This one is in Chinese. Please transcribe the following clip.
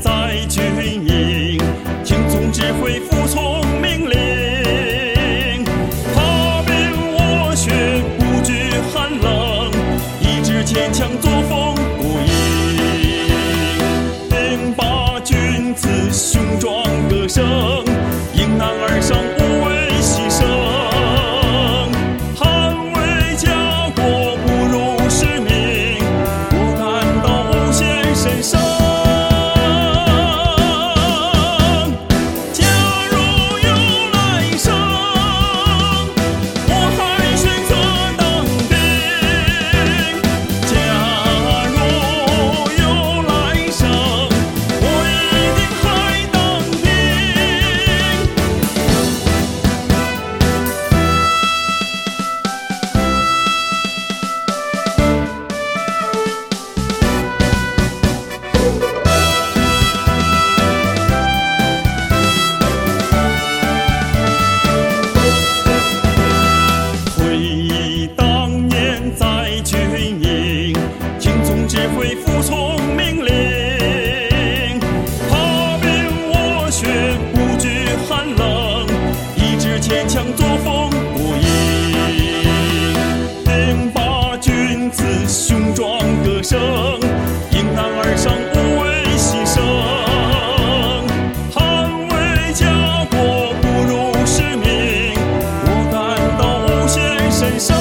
在军营听从指挥，服从命令，踏平我雪，不惧寒冷，意志坚强，作风不硬。挺把君子雄壮歌声，迎难而上，不畏牺牲，捍卫家国，不辱使命，我感到献身上。军营，听从指挥，服从命令。踏遍我血，不惧寒冷，意志坚强，作风不移。听罢君子雄壮歌声，迎难而上，无畏牺牲。捍卫家国，不辱使命，我感到无限神圣